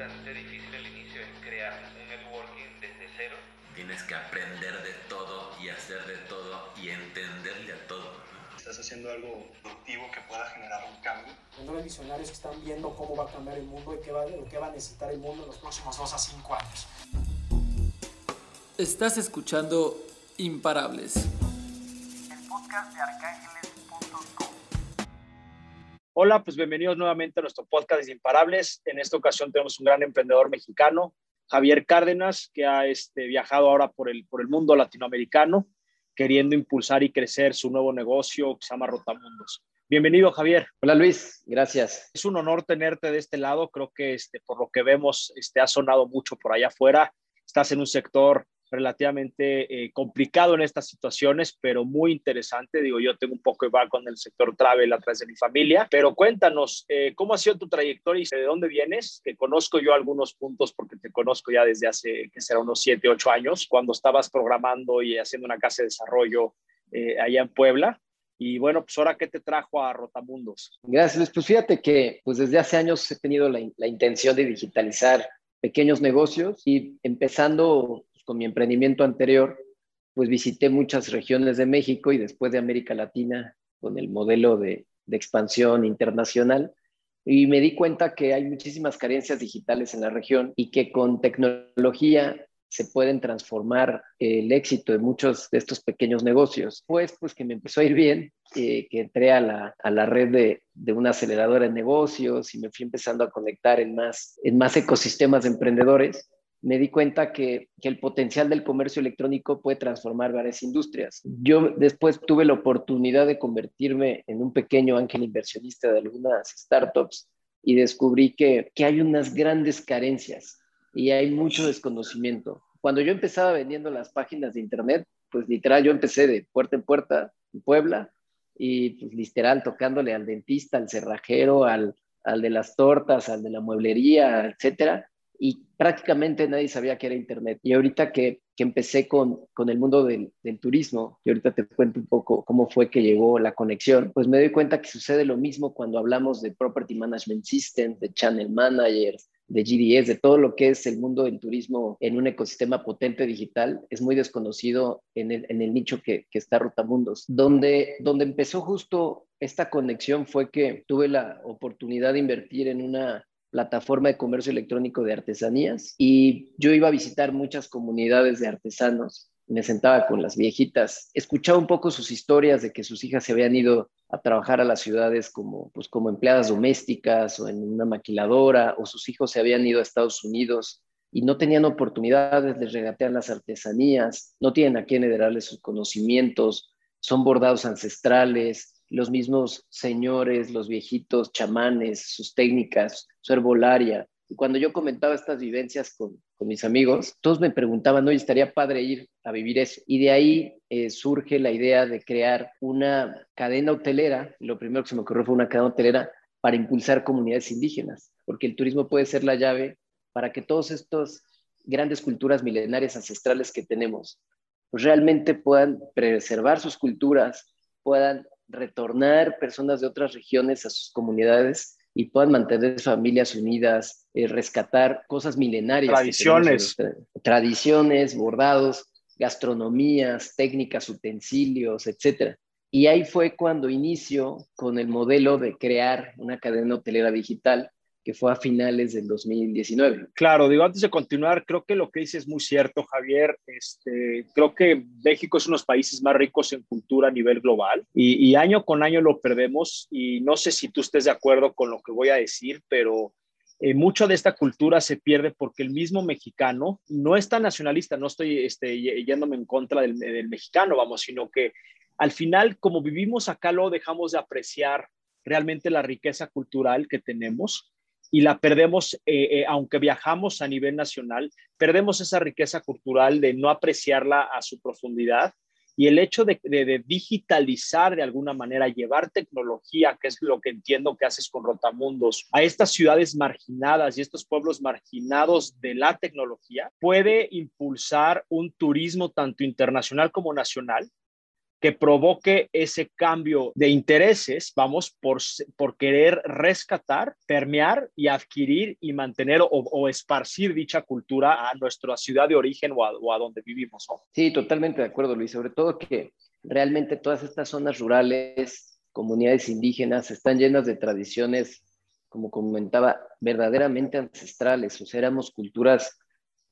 bastante difícil el inicio, es crear un networking desde cero. Tienes que aprender de todo y hacer de todo y entenderle a todo. Estás haciendo algo productivo que pueda generar un cambio. Los visionarios que están viendo cómo va a cambiar el mundo y qué va, qué va a necesitar el mundo en los próximos dos a cinco años. Estás escuchando Imparables. El podcast de arcángeles.com. Hola, pues bienvenidos nuevamente a nuestro podcast de Imparables. En esta ocasión tenemos un gran emprendedor mexicano, Javier Cárdenas, que ha este, viajado ahora por el, por el mundo latinoamericano, queriendo impulsar y crecer su nuevo negocio que se llama Rotamundos. Bienvenido, Javier. Hola, Luis. Gracias. Es un honor tenerte de este lado. Creo que este, por lo que vemos, este, ha sonado mucho por allá afuera. Estás en un sector relativamente eh, complicado en estas situaciones, pero muy interesante. Digo, yo tengo un poco de con el sector travel a través de mi familia, pero cuéntanos, eh, ¿cómo ha sido tu trayectoria y de dónde vienes? Que conozco yo algunos puntos porque te conozco ya desde hace, que será unos 7, 8 años, cuando estabas programando y haciendo una casa de desarrollo eh, allá en Puebla. Y bueno, pues ahora, ¿qué te trajo a Rotamundos? Gracias. Pues fíjate que pues desde hace años he tenido la, la intención de digitalizar pequeños negocios y empezando con mi emprendimiento anterior, pues visité muchas regiones de México y después de América Latina con el modelo de, expansión internacional. Y me di cuenta que hay muchísimas carencias digitales en la región y que con tecnología se pueden transformar el éxito de muchos de estos pequeños negocios. Pues, pues que me empezó a ir bien, eh, que entré a la, a la red de, de, una aceleradora de negocios y me fui empezando a conectar en más, en más ecosistemas de emprendedores me di cuenta que, el potencial del comercio electrónico puede transformar varias industrias. Yo después tuve la oportunidad de convertirme en un pequeño ángel inversionista de algunas startups y descubrí que, que hay unas grandes carencias y hay mucho desconocimiento. Cuando yo empezaba vendiendo las páginas de internet, pues literal yo empecé de puerta en puerta en Puebla y pues literal tocándole al dentista, al cerrajero, al, al de las tortas, al de la mueblería, etcétera y prácticamente nadie sabía que era Internet. Y ahorita que, que empecé con, con, el mundo del, turismo, y ahorita te cuento un poco cómo fue que llegó la conexión, pues me doy cuenta que sucede lo mismo cuando hablamos de Property Management System, de Channel Managers, de GDS, de todo lo que es el mundo del turismo en un ecosistema potente digital, es muy desconocido en el, en el nicho que, que está Rotamundos. Donde, donde empezó justo esta conexión fue que tuve la oportunidad de invertir en una plataforma de comercio electrónico de artesanías y yo iba a visitar muchas comunidades de artesanos. Me sentaba con las viejitas, escuchaba un poco sus historias de que sus hijas se habían ido a trabajar a las ciudades como, pues, como empleadas domésticas o en una maquiladora, o sus hijos se habían ido a Estados Unidos y no tenían oportunidades, les regatean las artesanías, no tienen a quién heredarles sus conocimientos, son bordados ancestrales, los mismos señores, los viejitos, chamanes, sus técnicas, su herbolaria. Y cuando yo comentaba estas vivencias con, mis amigos, todos me preguntaban, oye, estaría padre ir a vivir eso. Y de ahí eh, surge la idea de crear una cadena hotelera. Lo primero que se me ocurrió fue una cadena hotelera para impulsar comunidades indígenas, porque el turismo puede ser la llave para que todas estas grandes culturas milenarias ancestrales que tenemos, pues realmente puedan preservar sus culturas, puedan retornar personas de otras regiones a sus comunidades y puedan mantener familias unidas, eh, rescatar cosas milenarias. Tradiciones. tradiciones, bordados, gastronomías, técnicas, utensilios, etc. Y ahí fue cuando inicio con el modelo de crear una cadena hotelera digital que fue a finales del 2019. Claro, digo, antes de continuar, creo que lo que dice es muy cierto, Javier. Este, creo que México es uno de los países más ricos en cultura a nivel global y, año con año lo perdemos y no sé si tú estés de acuerdo con lo que voy a decir, pero eh, mucho de esta cultura se pierde porque el mismo mexicano no es tan nacionalista, no estoy este, yéndome en contra del, del mexicano, vamos, sino que al final, como vivimos acá, lo dejamos de apreciar realmente la riqueza cultural que tenemos y la perdemos, eh, eh, aunque viajamos a nivel nacional, perdemos esa riqueza cultural de no apreciarla a su profundidad. Y el hecho de, digitalizar de alguna manera, llevar tecnología, que es lo que entiendo que haces con Rotamundos, a estas ciudades marginadas y estos pueblos marginados de la tecnología, puede impulsar un turismo tanto internacional como nacional que provoque ese cambio de intereses, vamos, por, por querer rescatar, permear y adquirir y mantener o, esparcir dicha cultura a nuestra ciudad de origen o a, donde vivimos. Sí, totalmente de acuerdo, Luis. Sobre todo que realmente todas estas zonas rurales, comunidades indígenas, están llenas de tradiciones, como comentaba, verdaderamente ancestrales. O sea, éramos culturas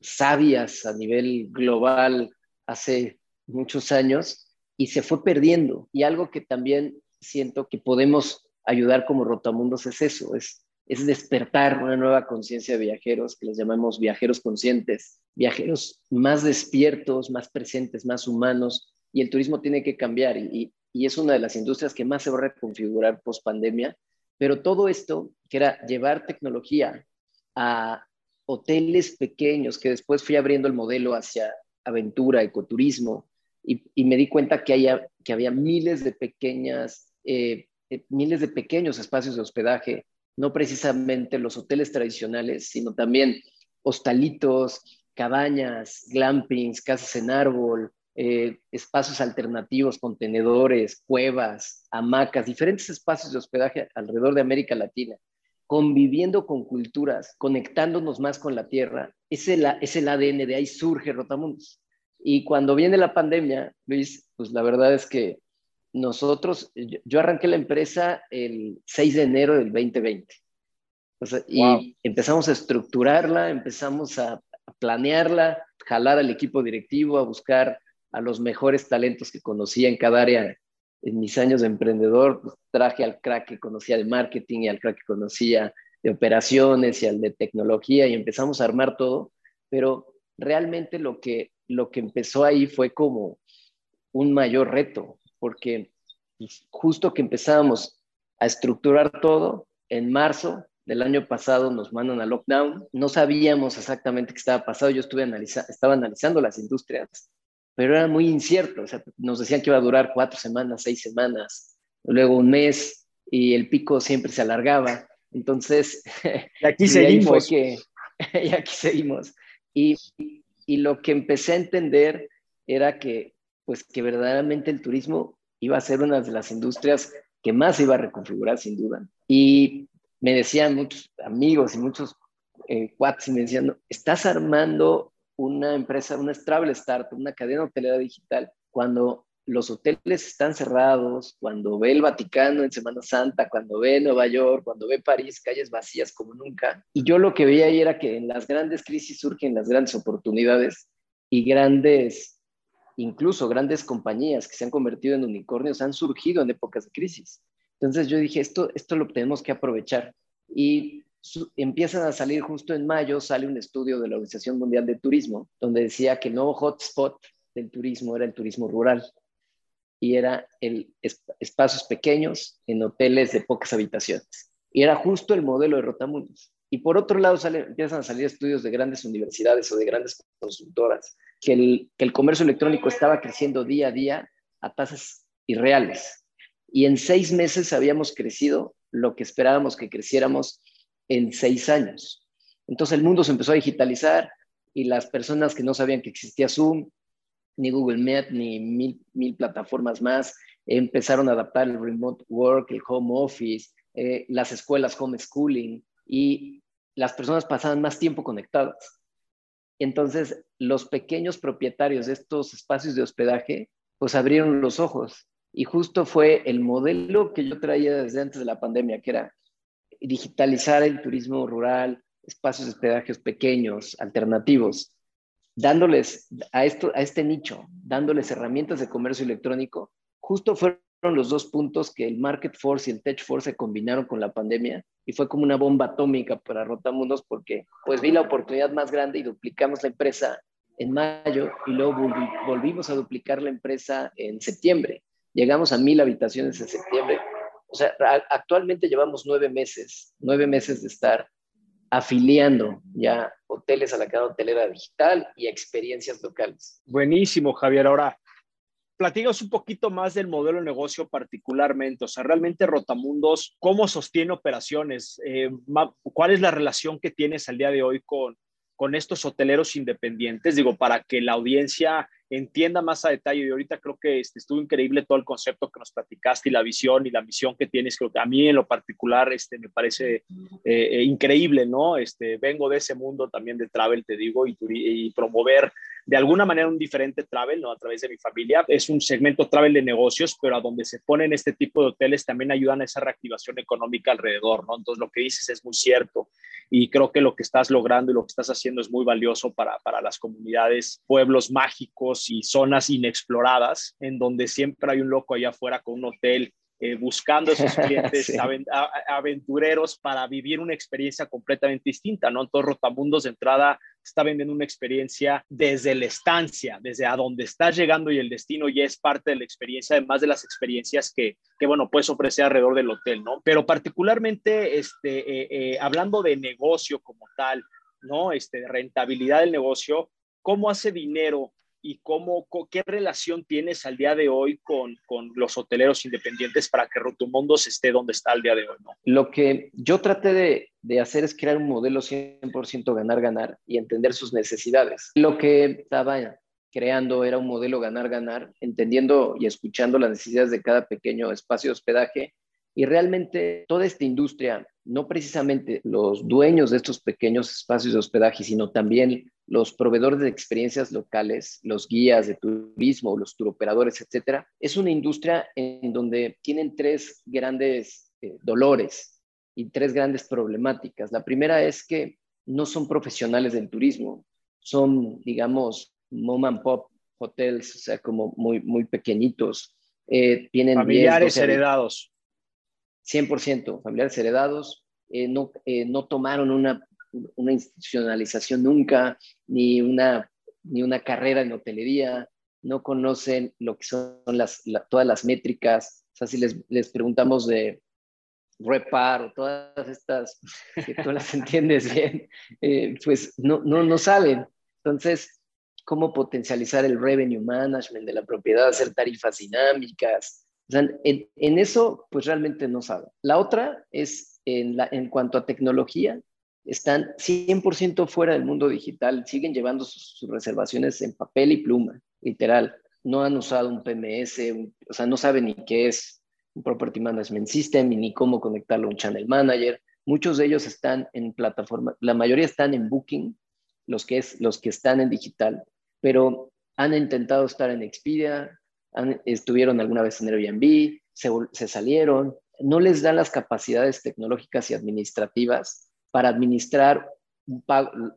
sabias a nivel global hace muchos años y se fue perdiendo. Y algo que también siento que podemos ayudar como Rotamundos es eso, es, es despertar una nueva conciencia de viajeros, que les llamamos viajeros conscientes, viajeros más despiertos, más presentes, más humanos, y el turismo tiene que cambiar y, y es una de las industrias que más se va a reconfigurar post pandemia, pero todo esto, que era llevar tecnología a hoteles pequeños, que después fui abriendo el modelo hacia aventura, ecoturismo, y, me di cuenta que, haya, que había miles de pequeñas, eh, eh, miles de pequeños espacios de hospedaje, no precisamente los hoteles tradicionales, sino también hostalitos, cabañas, glampings, casas en árbol, eh, espacios alternativos, contenedores, cuevas, hamacas, diferentes espacios de hospedaje alrededor de América Latina, conviviendo con culturas, conectándonos más con la tierra. Es el, es el ADN, de ahí surge Rotamundos. Y cuando viene la pandemia, Luis, pues la verdad es que nosotros, yo, arranqué la empresa el 6 de enero del 2020. Y empezamos a estructurarla, empezamos a, planearla, jalar al equipo directivo, a buscar a los mejores talentos que conocía en cada área. En mis años de emprendedor, pues, traje al crack que conocía de marketing y al crack que conocía de operaciones y al de tecnología y empezamos a armar todo, pero realmente lo que lo que empezó ahí fue como un mayor reto, porque justo que empezábamos a estructurar todo, en marzo del año pasado nos mandan a lockdown, no sabíamos exactamente qué estaba pasando, yo estuve estaba analizando las industrias, pero era muy incierto, o sea, nos decían que iba a durar cuatro semanas, seis semanas, luego un mes, y el pico siempre se alargaba, entonces... Y aquí seguimos. Que, y aquí seguimos. Y y lo que empecé a entender era que, pues, que verdaderamente el turismo iba a ser una de las industrias que más iba a reconfigurar, sin duda. Y me decían muchos amigos y muchos eh, cuates, y me decían, estás armando una empresa, una travel startup, una cadena hotelera digital, cuando los hoteles están cerrados, cuando ve el Vaticano en Semana Santa, cuando ve Nueva York, cuando ve París, calles vacías como nunca. Y yo lo que veía ahí era que en las grandes crisis surgen las grandes oportunidades y grandes, incluso grandes compañías que se han convertido en unicornios han surgido en épocas de crisis. Entonces yo dije, esto, esto lo tenemos que aprovechar. Y empiezan a salir justo en mayo, sale un estudio de la Organización Mundial de Turismo, donde decía que el nuevo hotspot del turismo era el turismo rural y era el espacios pequeños en hoteles de pocas habitaciones. Y era justo el modelo de Rotamundos. Y por otro lado sale, empiezan a salir estudios de grandes universidades o de grandes consultoras que el, que el comercio electrónico estaba creciendo día a día a tasas irreales. Y en seis meses habíamos crecido lo que esperábamos que creciéramos en seis años. Entonces el mundo se empezó a digitalizar y las personas que no sabían que existía Zoom, ni Google Meet, ni mil, mil plataformas más. Empezaron a adaptar el remote work, el home office, eh, las escuelas homeschooling y las personas pasaban más tiempo conectadas. Entonces, los pequeños propietarios de estos espacios de hospedaje, pues abrieron los ojos. Y justo fue el modelo que yo traía desde antes de la pandemia, que era digitalizar el turismo rural, espacios de hospedaje pequeños, alternativos, dándoles a, esto, a este nicho, dándoles herramientas de comercio electrónico, justo fueron los dos puntos que el Market Force y el Tech Force se combinaron con la pandemia y fue como una bomba atómica para Rotamundos porque pues vi la oportunidad más grande y duplicamos la empresa en mayo y luego volvimos a duplicar la empresa en septiembre. Llegamos a mil habitaciones en septiembre. O sea, actualmente llevamos nueve meses, nueve meses de estar afiliando ya hoteles a la cadena hotelera digital y experiencias locales. Buenísimo, Javier. Ahora, platíganos un poquito más del modelo de negocio particularmente. O sea, realmente Rotamundos, ¿cómo sostiene operaciones? Eh, ¿Cuál es la relación que tienes al día de hoy con, con estos hoteleros independientes? Digo, para que la audiencia entienda más a detalle. Y ahorita creo que este, estuvo increíble todo el concepto que nos platicaste y la visión y la misión que tienes. Creo que a mí en lo particular este, me parece eh, increíble, ¿no? Este, vengo de ese mundo también de travel, te digo, y, y promover de alguna manera un diferente travel, ¿no? A través de mi familia. Es un segmento travel de negocios, pero a donde se ponen este tipo de hoteles también ayudan a esa reactivación económica alrededor, ¿no? Entonces lo que dices es muy cierto y creo que lo que estás logrando y lo que estás haciendo es muy valioso para, para las comunidades, pueblos mágicos y zonas inexploradas, en donde siempre hay un loco allá afuera con un hotel eh, buscando esos clientes sí. aventureros para vivir una experiencia completamente distinta, ¿no? Entonces, Rotamundos de entrada está vendiendo una experiencia desde la estancia, desde a donde estás llegando y el destino ya es parte de la experiencia, además de las experiencias que, que bueno, puedes ofrecer alrededor del hotel, ¿no? Pero particularmente, este, eh, eh, hablando de negocio como tal, ¿no? Este, de rentabilidad del negocio, ¿cómo hace dinero y cómo, qué relación tienes al día de hoy con, con los hoteleros independientes para que Rotumundos esté donde está al día de hoy, ¿no? Lo que yo traté de, de hacer es crear un modelo 100% ganar-ganar y entender sus necesidades. Lo que estaba creando era un modelo ganar-ganar, entendiendo y escuchando las necesidades de cada pequeño espacio de hospedaje y realmente toda esta industria, no precisamente los dueños de estos pequeños espacios de hospedaje, sino también los proveedores de experiencias locales, los guías de turismo, los turoperadores, etcétera, es una industria en donde tienen tres grandes eh, dolores y tres grandes problemáticas. La primera es que no son profesionales del turismo, son, digamos, mom and pop hotels, o sea, como muy, muy pequeñitos. Eh, tienen familiares 10, 12, heredados. 100% familiares heredados, eh, no, no tomaron una una institucionalización nunca, ni una, ni una carrera en hotelería, no conocen lo que son todas las métricas. O sea, si les, les preguntamos de repar o todas estas, que tú las entiendes bien, eh, pues no, no, no saben. Entonces, ¿cómo potencializar el revenue management de la propiedad, hacer tarifas dinámicas? O sea, en, en eso, pues realmente no saben. La otra es en, en cuanto a tecnología, están 100% fuera del mundo digital, siguen llevando sus, reservaciones en papel y pluma, literal. No han usado un PMS, o sea, no saben ni qué es un Property Management System ni cómo conectarlo a un Channel Manager. Muchos de ellos están en plataforma, la mayoría están en Booking, los que, es, los que están en digital, pero han intentado estar en Expedia, estuvieron alguna vez en Airbnb, se, se salieron, no les dan las capacidades tecnológicas y administrativas para administrar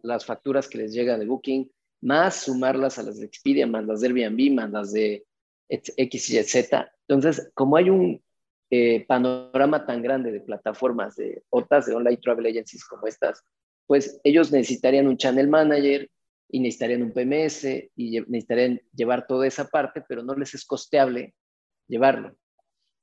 las facturas que les llegan de Booking, más sumarlas a las de Expedia, más las de Airbnb, más las de X, Y, Z. Entonces, como hay un eh, panorama tan grande de plataformas, de otras, de online travel agencies como estas, pues ellos necesitarían un channel manager y necesitarían un PMS y necesitarían llevar toda esa parte, pero no les es costeable llevarlo.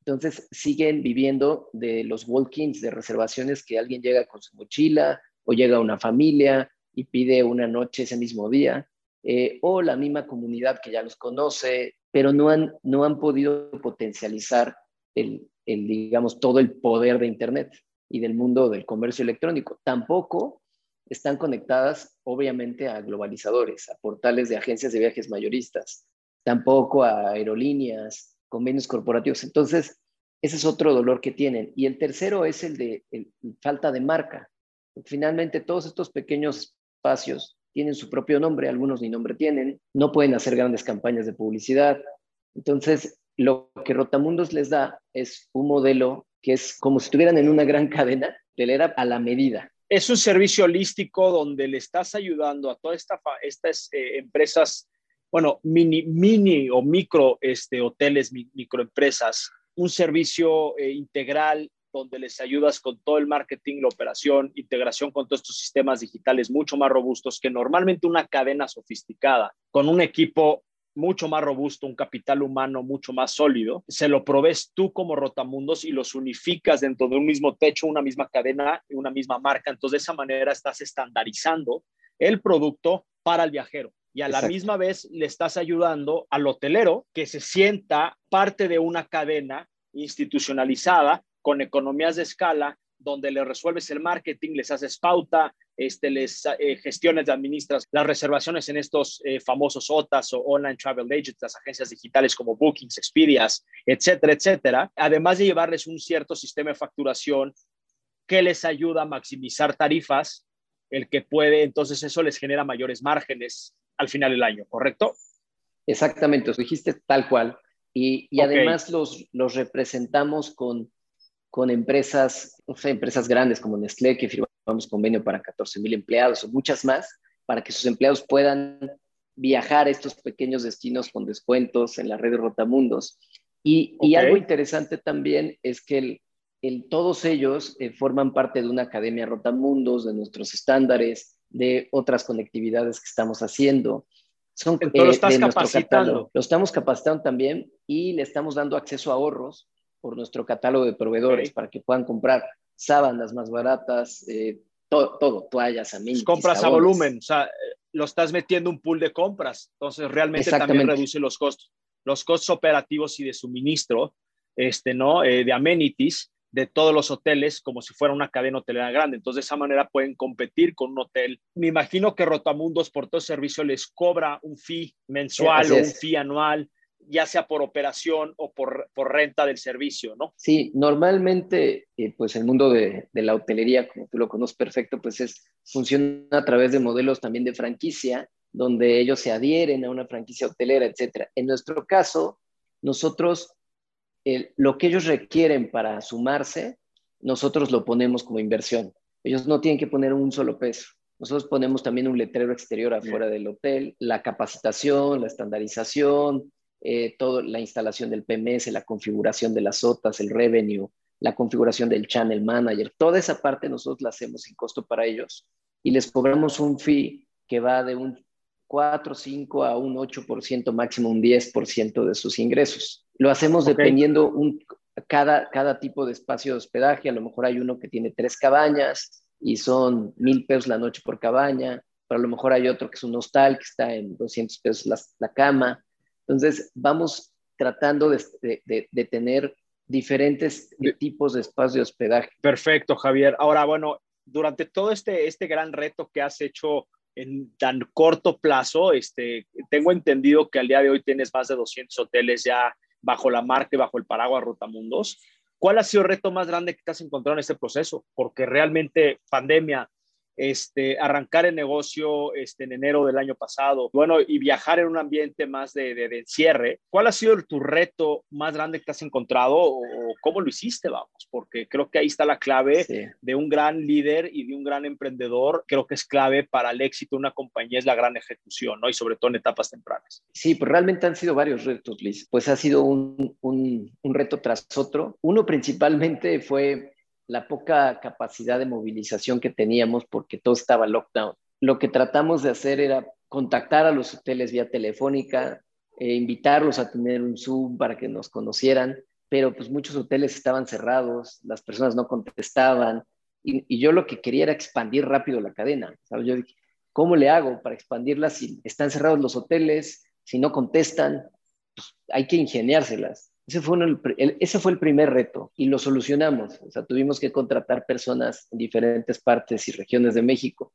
Entonces siguen viviendo de los walk-ins, de reservaciones que alguien llega con su mochila o llega una familia y pide una noche ese mismo día, eh, o la misma comunidad que ya los conoce, pero no han, no han podido potencializar el, el, digamos, todo el poder de Internet y del mundo del comercio electrónico. Tampoco están conectadas, obviamente, a globalizadores, a portales de agencias de viajes mayoristas, tampoco a aerolíneas, convenios corporativos. Entonces, ese es otro dolor que tienen. Y el tercero es el de falta de marca. Finalmente, todos estos pequeños espacios tienen su propio nombre, algunos ni nombre tienen, no pueden hacer grandes campañas de publicidad. Entonces, lo que Rotamundos les da es un modelo que es como si estuvieran en una gran cadena, telera a la medida. Es un servicio holístico donde le estás ayudando a todas esta, estas eh, empresas bueno, mini, mini o micro este, hoteles, microempresas, un servicio eh, integral donde les ayudas con todo el marketing, la operación, integración con todos estos sistemas digitales mucho más robustos que normalmente una cadena sofisticada, con un equipo mucho más robusto, un capital humano mucho más sólido, se lo provees tú como Rotamundos y los unificas dentro de un mismo techo, una misma cadena, una misma marca. Entonces, de esa manera estás estandarizando el producto para el viajero y a Exacto. la misma vez le estás ayudando al hotelero que se sienta parte de una cadena institucionalizada con economías de escala donde le resuelves el marketing, les haces pauta, este, les eh, gestiones administras las reservaciones en estos eh, famosos OTAs o Online Travel Agents, las agencias digitales como Bookings, Expedias, etcétera, etcétera, además de llevarles un cierto sistema de facturación que les ayuda a maximizar tarifas, el que puede, entonces eso les genera mayores márgenes al final del año, ¿correcto? Exactamente, os dijiste tal cual. Y, y además los, los representamos con, con empresas, empresas grandes como Nestlé, que firmamos convenio para 14 mil empleados o muchas más, para que sus empleados puedan viajar a estos pequeños destinos con descuentos en la red de Rotamundos. Y, y algo interesante también es que el, el, todos ellos eh, forman parte de una academia Rotamundos, de nuestros estándares, de otras conectividades que estamos haciendo. Son, Entonces, eh, lo estás capacitando. Lo estamos capacitando también y le estamos dando acceso a ahorros por nuestro catálogo de proveedores okay. para que puedan comprar sábanas más baratas, eh, todo, todo, toallas, amenities. Compras a volumen, o sea, lo estás metiendo un pool de compras, entonces realmente también reduce los costos, los costos operativos y de suministro, este, ¿no? Eh, de amenities de todos los hoteles como si fuera una cadena hotelera grande. Entonces, de esa manera pueden competir con un hotel. Me imagino que Rotamundos por todo servicio les cobra un fee mensual sí, o un fee anual, ya sea por operación o por, por renta del servicio, ¿no? Sí, normalmente, eh, pues el mundo de, de, la hotelería, como tú lo conoces perfecto, pues es, funciona a través de modelos también de franquicia, donde ellos se adhieren a una franquicia hotelera, etcétera. En nuestro caso, nosotros lo que ellos requieren para sumarse, nosotros lo ponemos como inversión. Ellos no tienen que poner un solo peso. Nosotros ponemos también un letrero exterior afuera del hotel, la capacitación, la estandarización, eh, toda la instalación del PMS, la configuración de las OTAs, el revenue, la configuración del channel manager, toda esa parte nosotros la hacemos sin costo para ellos y les cobramos un fee que va de un 4, 5 a un 8%, máximo un 10% de sus ingresos. Lo hacemos okay. dependiendo un, cada, cada tipo de espacio de hospedaje. A lo mejor hay uno que tiene tres cabañas y son mil pesos la noche por cabaña, pero a lo mejor hay otro que es un hostal que está en 200 pesos la, la cama. Entonces, vamos tratando de, de, de tener diferentes tipos de espacios de hospedaje. Perfecto, Javier. Ahora, bueno, durante todo este, este gran reto que has hecho en tan corto plazo, este, tengo entendido que al día de hoy tienes más de 200 hoteles ya bajo la marca y bajo el paraguas Rotamundos. ¿Cuál ha sido el reto más grande que te has encontrado en este proceso? Porque realmente pandemia, este, arrancar el negocio este, en enero del año pasado, bueno, y viajar en un ambiente más de, de, de encierre. ¿Cuál ha sido tu reto más grande que te has encontrado o, o, cómo lo hiciste, vamos? Porque creo que ahí está la clave sí. de un gran líder y de un gran emprendedor. Creo que es clave para el éxito de una compañía, es la gran ejecución, ¿no? Y sobre todo en etapas tempranas. Sí, pues realmente han sido varios retos, Liz. Pues ha sido un, un, un reto tras otro. Uno principalmente fue la poca capacidad de movilización que teníamos porque todo estaba lockdown. Lo que tratamos de hacer era contactar a los hoteles vía telefónica, eh, invitarlos a tener un Zoom para que nos conocieran, pero pues muchos hoteles estaban cerrados, las personas no contestaban y, yo lo que quería era expandir rápido la cadena. ¿sabes? Yo ¿cómo le hago para expandirla si están cerrados los hoteles, si no contestan? Pues hay que ingeniárselas. Ese fue, uno, el, ese fue el primer reto y lo solucionamos. O sea, tuvimos que contratar personas en diferentes partes y regiones de México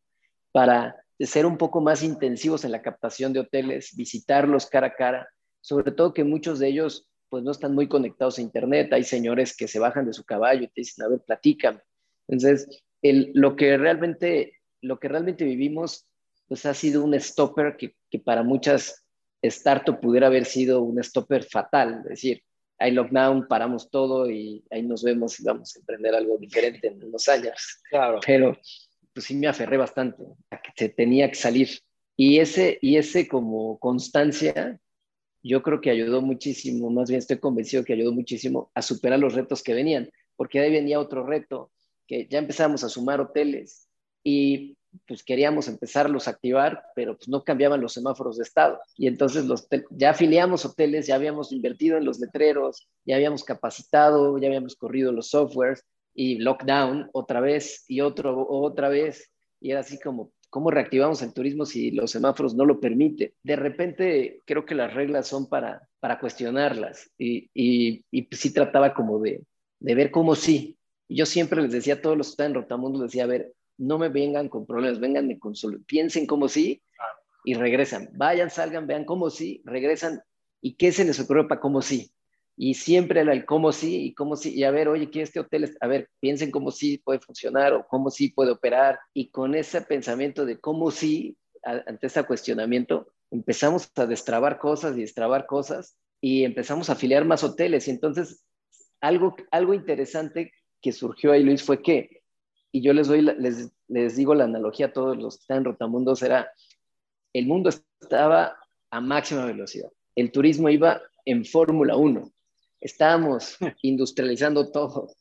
para ser un poco más intensivos en la captación de hoteles, visitarlos cara a cara, sobre todo que muchos de ellos pues no están muy conectados a internet, hay señores que se bajan de su caballo y te dicen, a ver, platícame. Entonces, el, lo, que realmente, lo que realmente vivimos pues ha sido un stopper que, que para muchas startups pudiera haber sido un stopper fatal, es decir, hay lockdown, paramos todo y ahí nos vemos y vamos a emprender algo diferente en unos años. Claro. Pero pues sí me aferré bastante a que se tenía que salir. Y ese, y ese como constancia, yo creo que ayudó muchísimo, más bien estoy convencido que ayudó muchísimo a superar los retos que venían, porque ahí venía otro reto, que ya empezamos a sumar hoteles y pues queríamos empezarlos a activar, pero pues no cambiaban los semáforos de estado. Y entonces los ya afiliamos hoteles, ya habíamos invertido en los letreros, ya habíamos capacitado, ya habíamos corrido los softwares y lockdown otra vez y otro otra vez. Y era así como, ¿cómo reactivamos el turismo si los semáforos no lo permiten? De repente creo que las reglas son para, para cuestionarlas y, y, y pues sí trataba como de, de ver cómo sí. Yo siempre les decía a todos los que están en Rotamundo, decía, a ver, no me vengan con problemas, vengan con piensen como sí y regresan. Vayan, salgan, vean cómo sí, regresan y qué se les ocurrió para cómo sí. Y siempre el cómo sí y cómo sí. Y a ver, oye, que este hotel, a ver, piensen cómo sí puede funcionar o cómo sí puede operar. Y con ese pensamiento de cómo sí, ante ese cuestionamiento, empezamos a destrabar cosas y destrabar cosas y empezamos a afiliar más hoteles. Y entonces, algo, algo interesante que surgió ahí, Luis, fue que, y yo les, doy, les, les digo la analogía a todos los que están en Rotamundos, era, el mundo estaba a máxima velocidad. El turismo iba en Fórmula 1. Estábamos industrializando todo.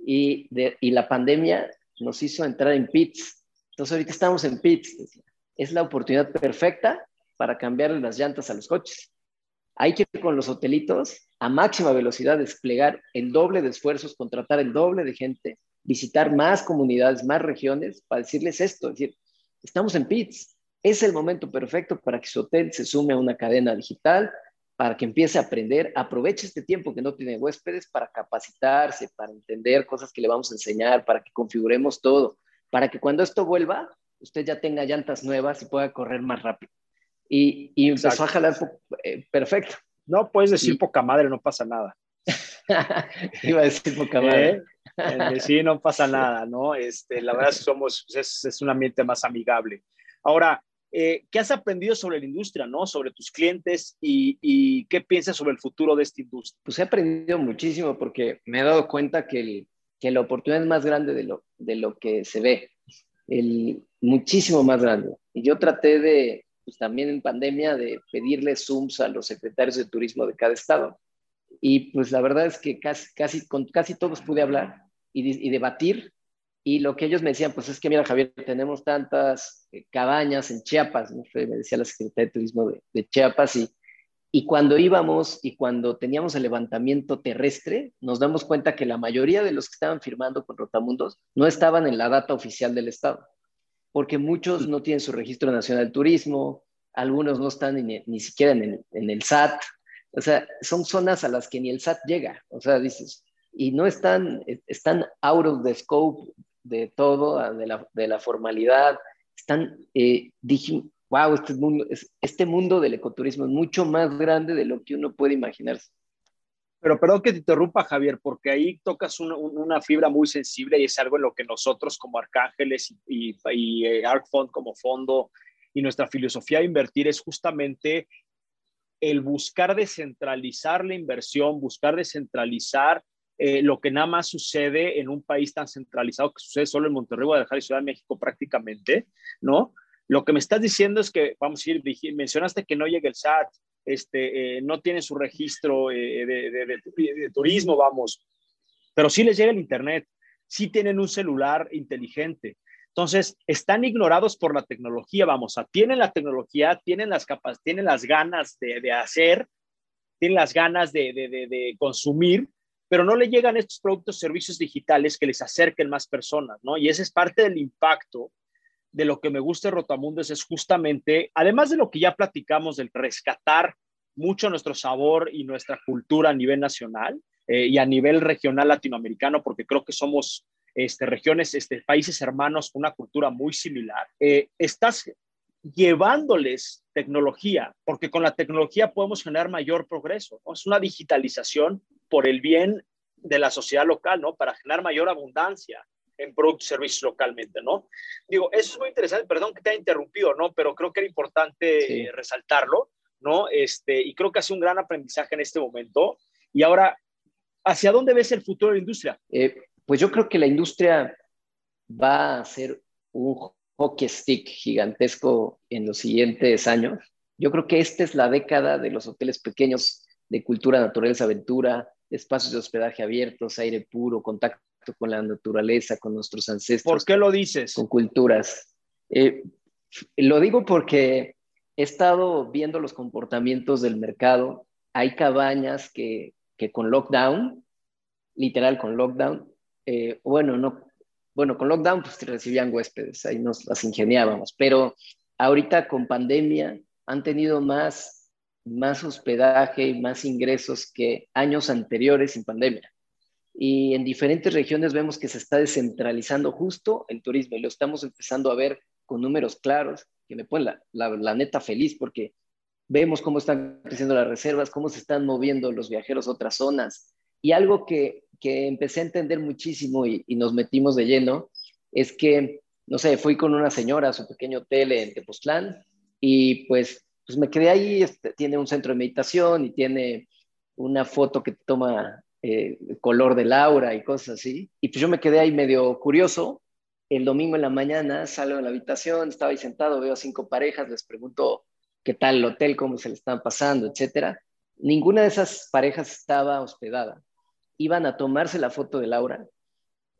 Y, y la pandemia nos hizo entrar en pits. Entonces ahorita estamos en pits. Es la oportunidad perfecta para cambiarle las llantas a los coches. Hay que con los hotelitos a máxima velocidad desplegar el doble de esfuerzos, contratar el doble de gente, visitar más comunidades, más regiones, para decirles esto, es decir, estamos en PITS, es el momento perfecto para que su hotel se sume a una cadena digital, para que empiece a aprender, aproveche este tiempo que no tiene huéspedes para capacitarse, para entender cosas que le vamos a enseñar, para que configuremos todo, para que cuando esto vuelva, usted ya tenga llantas nuevas y pueda correr más rápido. Y, y empezó a jalar eh, perfecto. No puedes decir poca madre, no pasa nada. Iba a decir poca madre. ¿Eh? Sí, no pasa nada, ¿no? Este, la verdad somos, es, es un ambiente más amigable. Ahora, eh, ¿qué has aprendido sobre la industria, ¿no? Sobre tus clientes y, y, qué piensas sobre el futuro de esta industria. Pues he aprendido muchísimo porque me he dado cuenta que, el, que la oportunidad es más grande de lo, de lo que se ve, el, muchísimo más grande. Y yo traté de, pues también en pandemia, de pedirle Zooms a los secretarios de turismo de cada estado. Y pues la verdad es que casi, casi con casi todos pude hablar y, y debatir y lo que ellos me decían, pues es que mira, Javier, tenemos tantas eh, cabañas en Chiapas, me decía la Secretaría de Turismo de, Chiapas, y, y cuando íbamos y cuando teníamos el levantamiento terrestre, nos damos cuenta que la mayoría de los que estaban firmando con Rotamundos no estaban en la data oficial del Estado, porque muchos no tienen su registro nacional de turismo, algunos no están ni, ni siquiera en en el SAT, o sea, son zonas a las que ni el SAT llega, o sea, dices, y no están, están out of the scope de todo, ah, de la, de la formalidad. Están, eh, dije, wow, este mundo, este mundo del ecoturismo es mucho más grande de lo que uno puede imaginarse. Pero perdón que te interrumpa, Javier, porque ahí tocas una, fibra muy sensible y es algo en lo que nosotros como Arcángeles y, y, y eh, ArcFund como fondo y nuestra filosofía de invertir es justamente el buscar descentralizar la inversión, buscar descentralizar eh, lo que nada más sucede en un país tan centralizado que sucede solo en Monterrey, Guadalajara y Ciudad de México prácticamente, ¿no? Lo que me estás diciendo es que, vamos a ir, mencionaste que no llega el SAT, este, eh, no tiene su registro eh, de, de, de, turismo, vamos, pero sí les llega el Internet, sí tienen un celular inteligente. Entonces, están ignorados por la tecnología, vamos, a, tienen la tecnología, tienen las capas, tienen las ganas de, hacer, tienen las ganas de, consumir, pero no le llegan estos productos, servicios digitales que les acerquen más personas, ¿no? Y ese es parte del impacto de lo que me gusta de Rotamundos, es justamente, además de lo que ya platicamos, del rescatar mucho nuestro sabor y nuestra cultura a nivel nacional eh, y a nivel regional latinoamericano, porque creo que somos este, regiones, este, países hermanos con una cultura muy similar. Eh, estás llevándoles tecnología, porque con la tecnología podemos generar mayor progreso. Es una digitalización por el bien de la sociedad local, ¿no? Para generar mayor abundancia en productos y servicios localmente, ¿no? Digo, eso es muy interesante, perdón que te haya interrumpido, ¿no? Pero creo que era importante sí. eh, resaltarlo, ¿no? Este, y creo que ha sido un gran aprendizaje en este momento. Y ahora, ¿hacia dónde ves el futuro de la industria? Eh, pues yo creo que la industria va a ser un hockey stick gigantesco en los siguientes años. Yo creo que esta es la década de los hoteles pequeños de cultura, naturaleza, aventura, espacios de hospedaje abiertos, aire puro, contacto con la naturaleza, con nuestros ancestros. ¿Por qué lo dices? Con culturas. Eh, lo digo porque he estado viendo los comportamientos del mercado. Hay cabañas que, que con lockdown, literal con lockdown, eh, bueno, no, bueno, con lockdown pues recibían huéspedes, ahí nos las ingeniábamos, pero ahorita con pandemia han tenido más más hospedaje y más ingresos que años anteriores sin pandemia. y en diferentes regiones vemos que se está descentralizando justo el turismo y lo estamos empezando a ver con números claros que me ponen la, la, neta feliz porque vemos cómo están creciendo las reservas, cómo se están moviendo los viajeros a otras zonas. Y algo que, que empecé a entender muchísimo y, nos metimos de lleno es que, no sé, fui con una señora a su pequeño hotel en Tepoztlán y pues, pues me quedé ahí, este, tiene un centro de meditación y tiene una foto que toma eh, color de Laura y cosas así. Y pues yo me quedé ahí medio curioso el domingo en la mañana salgo de la habitación, estaba ahí sentado, veo a cinco parejas, les pregunto qué tal el hotel, cómo se le estaban pasando, etcétera. Ninguna de esas parejas estaba hospedada. Iban a tomarse la foto de Laura,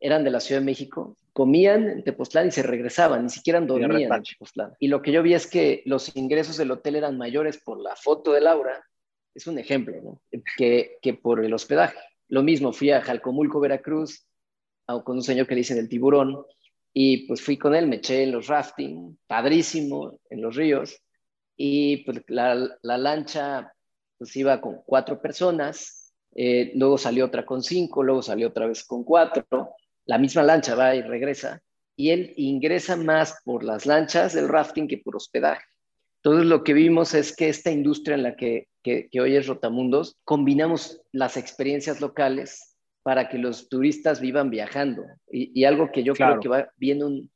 eran de la Ciudad de México, comían en Tepoztlán y se regresaban, ni siquiera dormían en Tepoztlán. Y lo que yo vi es que los ingresos del hotel eran mayores por la foto de Laura, es un ejemplo, ¿no? que, que por el hospedaje. Lo mismo, fui a Jalcomulco, Veracruz, con un señor que le dicen el tiburón, y pues fui con él, me eché en los rafting, padrísimo, en los ríos. Y pues la, la lancha pues iba con cuatro personas, eh, luego salió otra con cinco, luego salió otra vez con cuatro. La misma lancha va y regresa. Y él ingresa más por las lanchas del rafting que por hospedaje. Entonces lo que vimos es que esta industria en la que, que, que hoy es Rotamundos, combinamos las experiencias locales para que los turistas vivan viajando. Y, algo que yo creo que va, viene un,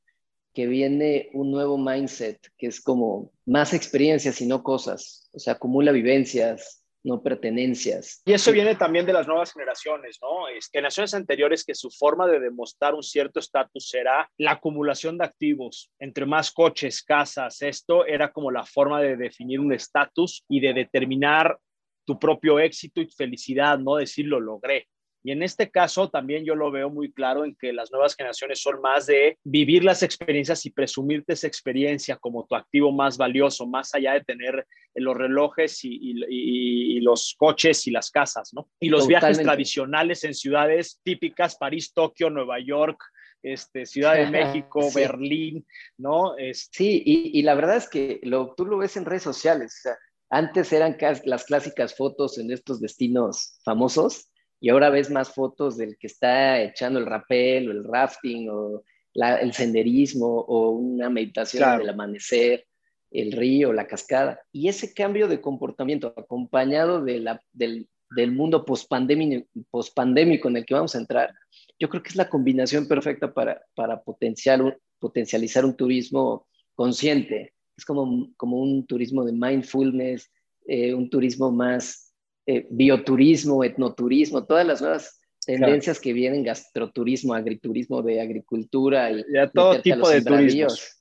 que viene un nuevo mindset, que es como más experiencias y no cosas, o sea, acumula vivencias, no pertenencias. Y eso viene también de las nuevas generaciones, ¿no? Es, generaciones anteriores que su forma de demostrar un cierto estatus era la acumulación de activos, entre más coches, casas, esto era como la forma de definir un estatus y de determinar tu propio éxito y felicidad, ¿no? Decir lo logré. Y en este caso también yo lo veo muy claro en que las nuevas generaciones son más de vivir las experiencias y presumirte esa experiencia como tu activo más valioso, más allá de tener los relojes y, los coches y las casas, ¿no? Y los viajes tradicionales en ciudades típicas, París, Tokio, Nueva York, este, Ciudad de México, Berlín, ¿no? Sí, y, la verdad es que lo, tú lo ves en redes sociales. O sea, antes eran las clásicas fotos en estos destinos famosos y ahora ves más fotos del que está echando el rapel o el rafting o el senderismo o una meditación del amanecer, el río, la cascada. Y ese cambio de comportamiento acompañado de la, del, del mundo pospandémico en el que vamos a entrar, yo creo que es la combinación perfecta para, para potenciar, potencializar un turismo consciente. Es como, como un turismo de mindfulness, eh, un turismo más eh, bioturismo, etnoturismo, todas las nuevas tendencias que vienen, gastroturismo, agriturismo de agricultura y todo tipo de turismos.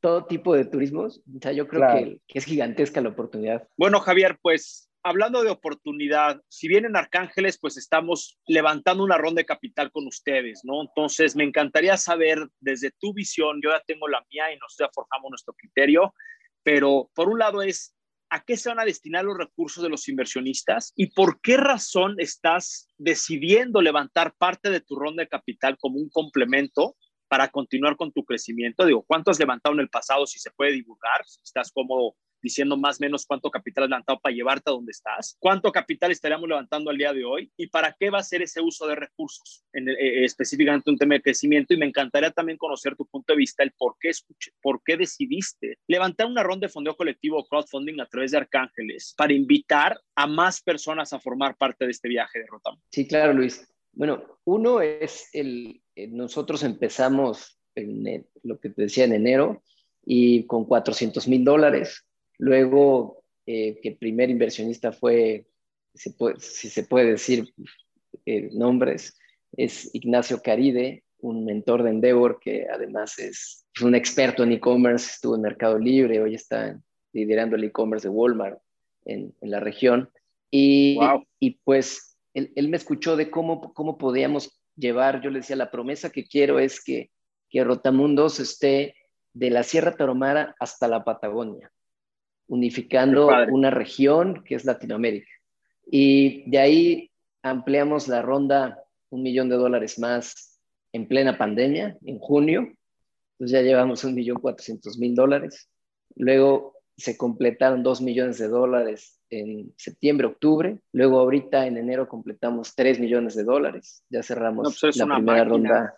Todo tipo de turismos. O sea, yo creo que, que, es gigantesca la oportunidad. Bueno, Javier, pues hablando de oportunidad, si vienen Arcángeles, pues estamos levantando una ronda de capital con ustedes, ¿no? Entonces, me encantaría saber desde tu visión, yo ya tengo la mía y nosotros ya forjamos nuestro criterio, pero por un lado es a qué se van a destinar los recursos de los inversionistas y por qué razón estás decidiendo levantar parte de tu ronda de capital como un complemento para continuar con tu crecimiento. Digo, ¿cuánto has levantado en el pasado si se puede divulgar? Si estás cómodo diciendo más o menos cuánto capital has levantado para llevarte a donde estás, cuánto capital estaríamos levantando al día de hoy y para qué va a ser ese uso de recursos, en, eh, específicamente un tema de crecimiento. Y me encantaría también conocer tu punto de vista, el por qué, escuché, por qué decidiste levantar una ronda de fondeo colectivo o crowdfunding a través de Arcángeles para invitar a más personas a formar parte de este viaje de Rotam. Sí, claro, Luis. Bueno, uno es el, eh, nosotros empezamos en lo que te decía en enero y con 400 mil dólares Luego, eh, que el primer inversionista fue, si se puede decir eh, nombres, es Ignacio Caride, un mentor de Endeavor que además es un experto en e-commerce, estuvo en Mercado Libre, hoy está liderando el e-commerce de Walmart en, la región. Y, y pues él, él, me escuchó de cómo, cómo podíamos llevar, yo le decía, la promesa que quiero es que, que Rotamundos esté de la Sierra Tarahumara hasta la Patagonia unificando una región que es Latinoamérica. Y de ahí ampliamos la ronda un millón de dólares más en plena pandemia, en junio. Entonces ya llevamos un millón cuatrocientos mil dólares. Luego se completaron 2 millones de dólares en septiembre, octubre. Luego ahorita en enero completamos 3 millones de dólares. Ya cerramos pues la primera ronda.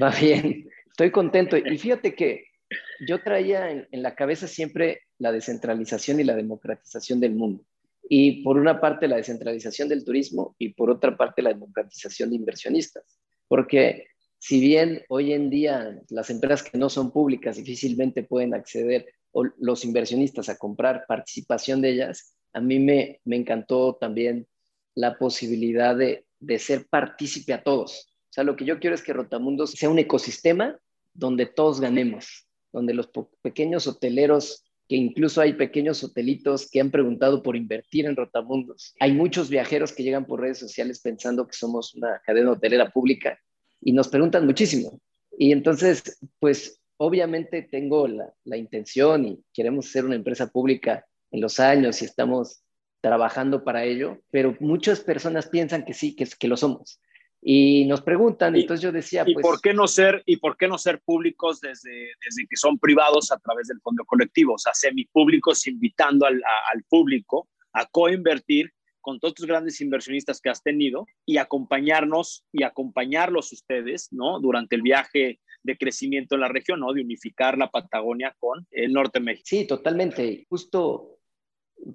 Va bien, estoy contento. Y fíjate que yo traía en, en, la cabeza siempre la descentralización y la democratización del mundo. Y por una parte la descentralización del turismo y por otra parte la democratización de inversionistas. Porque si bien hoy en día las empresas que no son públicas difícilmente pueden acceder o los inversionistas a comprar participación de ellas, a mí me, me encantó también la posibilidad de, de ser partícipe a todos. O sea, lo que yo quiero es que Rotamundos sea un ecosistema donde todos ganemos, donde los pequeños hoteleros, que incluso hay pequeños hotelitos que han preguntado por invertir en Rotamundos. Hay muchos viajeros que llegan por redes sociales pensando que somos una cadena hotelera pública y nos preguntan muchísimo. Y entonces, pues obviamente tengo la, la, intención y queremos ser una empresa pública en los años y estamos trabajando para ello, pero muchas personas piensan que sí, que, que lo somos. Y nos preguntan, y, entonces yo decía, ¿y pues... ¿por qué no ser, ¿Y por qué no ser públicos desde, desde que son privados a través del fondo colectivo? O sea, semipúblicos invitando al, a, al público a coinvertir con todos tus grandes inversionistas que has tenido y acompañarnos y acompañarlos ustedes, ¿no? Durante el viaje de crecimiento en la región, ¿no? De unificar la Patagonia con el norte de México. Sí, totalmente. Justo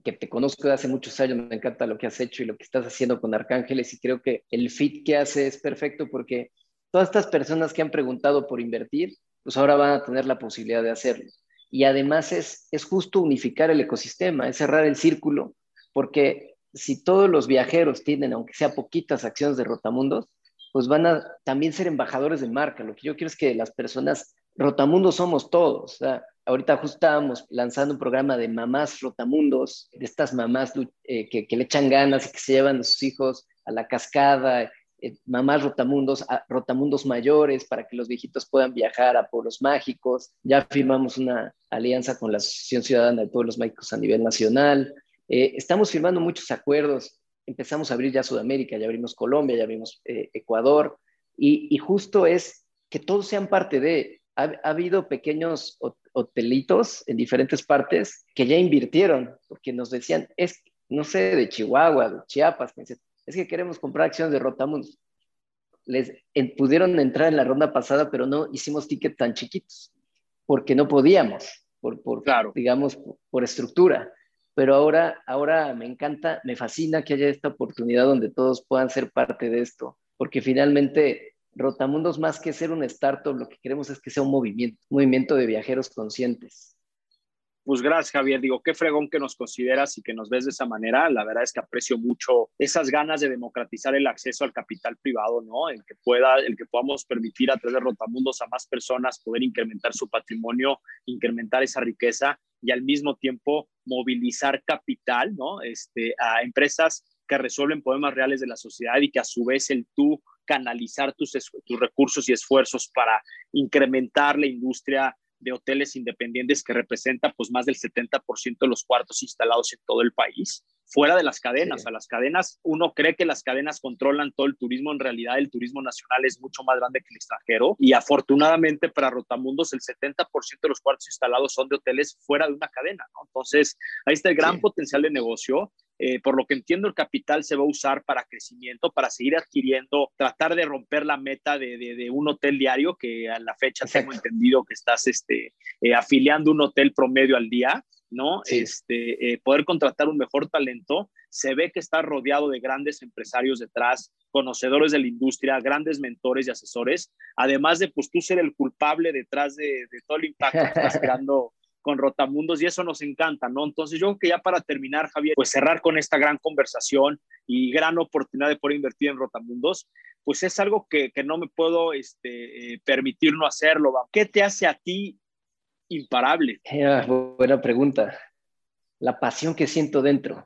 que te conozco de hace muchos años, me encanta lo que has hecho y lo que estás haciendo con Arcángeles y creo que el fit que hace es perfecto porque todas estas personas que han preguntado por invertir, pues ahora van a tener la posibilidad de hacerlo. Y además es, es justo unificar el ecosistema, es cerrar el círculo, porque si todos los viajeros tienen, aunque sea poquitas acciones de Rotamundos, pues van a también ser embajadores de marca. Lo que yo quiero es que las personas, Rotamundos somos todos. O sea, ahorita justo estábamos lanzando un programa de mamás Rotamundos, de estas mamás eh, que, le echan ganas y que se llevan a sus hijos a la cascada, eh, mamás Rotamundos, a, Rotamundos mayores para que los viejitos puedan viajar a pueblos mágicos. Ya firmamos una alianza con la Asociación Ciudadana de Pueblos Mágicos a nivel nacional. Eh, estamos firmando muchos acuerdos empezamos a abrir ya Sudamérica, ya abrimos Colombia, ya abrimos Ecuador, y, justo es que todos sean parte de, ha, ha, habido pequeños hotelitos en diferentes partes que ya invirtieron, porque nos decían, es, no sé, de Chihuahua, de Chiapas, es que queremos comprar acciones de Rotamundos. Les en, pudieron entrar en la ronda pasada, pero no hicimos tickets tan chiquitos, porque no podíamos, por, por claro. digamos, por, por estructura pero ahora, ahora me encanta, me fascina que haya esta oportunidad donde todos puedan ser parte de esto, porque finalmente Rotamundos más que ser un startup, lo que queremos es que sea un movimiento, un movimiento de viajeros conscientes. Pues gracias, Javier. Digo, qué fregón que nos consideras y que nos ves de esa manera. La verdad es que aprecio mucho esas ganas de democratizar el acceso al capital privado, ¿no? El que pueda, el que podamos permitir a través de Rotamundos a más personas poder incrementar su patrimonio, incrementar esa riqueza y al mismo tiempo movilizar capital, ¿no? Este, a empresas que resuelven problemas reales de la sociedad y que a su vez el tú canalizar tus, tus recursos y esfuerzos para incrementar la industria de hoteles independientes que representa pues más del 70% de los cuartos instalados en todo el país, fuera de las cadenas. Sí. A las cadenas, uno cree que las cadenas controlan todo el turismo, en realidad el turismo nacional es mucho más grande que el extranjero y afortunadamente para Rotamundos el 70% de los cuartos instalados son de hoteles fuera de una cadena, ¿no? Entonces, ahí está el gran sí. potencial de negocio. Eh, por lo que entiendo, el capital se va a usar para crecimiento, para seguir adquiriendo, tratar de romper la meta de, de, de un hotel diario, que a la fecha Exacto. tengo entendido que estás este, eh, afiliando un hotel promedio al día, ¿no? Sí. Este, eh, poder contratar un mejor talento. Se ve que está rodeado de grandes empresarios detrás, conocedores de la industria, grandes mentores y asesores, además de pues tú ser el culpable detrás de, de todo el impacto que estás creando con Rotamundos y eso nos encanta, ¿no? Entonces yo creo que ya para terminar, Javier, pues cerrar con esta gran conversación y gran oportunidad de poder invertir en Rotamundos, pues es algo que, no me puedo este, eh, permitir no hacerlo. ¿Qué te hace a ti imparable? Yeah, buena pregunta. La pasión que siento dentro,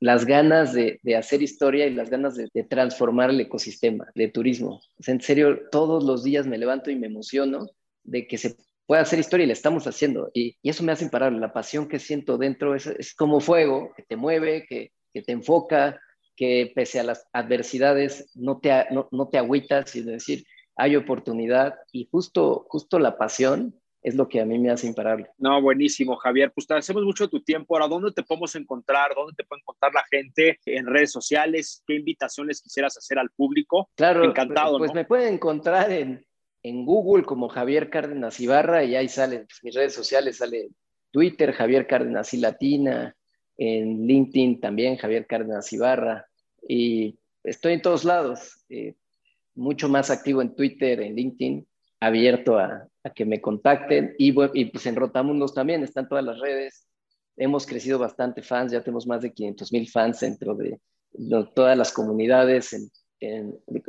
las ganas de, hacer historia y las ganas de, transformar el ecosistema de turismo. O en serio, todos los días me levanto y me emociono de que se puede hacer historia y la estamos haciendo. Y, y, eso me hace imparable. La pasión que siento dentro es, es como fuego que te mueve, que, que, te enfoca, que pese a las adversidades no te, no, no te agüitas, sino decir, hay oportunidad. Y justo, justo la pasión es lo que a mí me hace imparable. No, buenísimo, Javier. Pues te agradecemos mucho tu tiempo. Ahora, ¿dónde te podemos encontrar? ¿Dónde te puede encontrar la gente? ¿En redes sociales? ¿Qué invitaciones quisieras hacer al público? Claro, encantado. Pues me pueden encontrar en, en Google como Javier Cárdenas Ibarra y ahí salen pues, mis redes sociales, sale Twitter, Javier Cárdenas y Latina, en LinkedIn también, Javier Cárdenas Ibarra, y estoy en todos lados, eh, mucho más activo en Twitter, en LinkedIn, abierto a, que me contacten, y, y, pues en Rotamundos también, están todas las redes, hemos crecido bastante fans, ya tenemos más de 500 mil fans dentro de, todas las comunidades,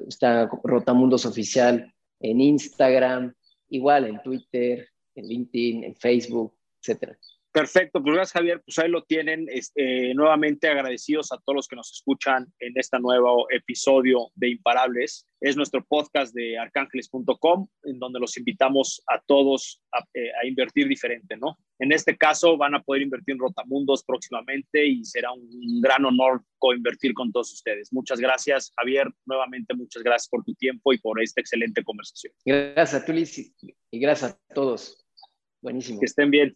está Rotamundos Oficial en Instagram, igual en Twitter, en LinkedIn, en Facebook, etcétera. Perfecto, pues gracias Javier, pues ahí lo tienen. Este, nuevamente agradecidos a todos los que nos escuchan en este nuevo episodio de Imparables. Es nuestro podcast de arcángeles.com, en donde los invitamos a todos a, eh, a, invertir diferente, ¿no? En este caso van a poder invertir en Rotamundos próximamente y será un gran honor coinvertir con todos ustedes. Muchas gracias, Javier. Nuevamente, muchas gracias por tu tiempo y por esta excelente conversación. Gracias a tú, Liz, y gracias a todos. Buenísimo. Que estén bien.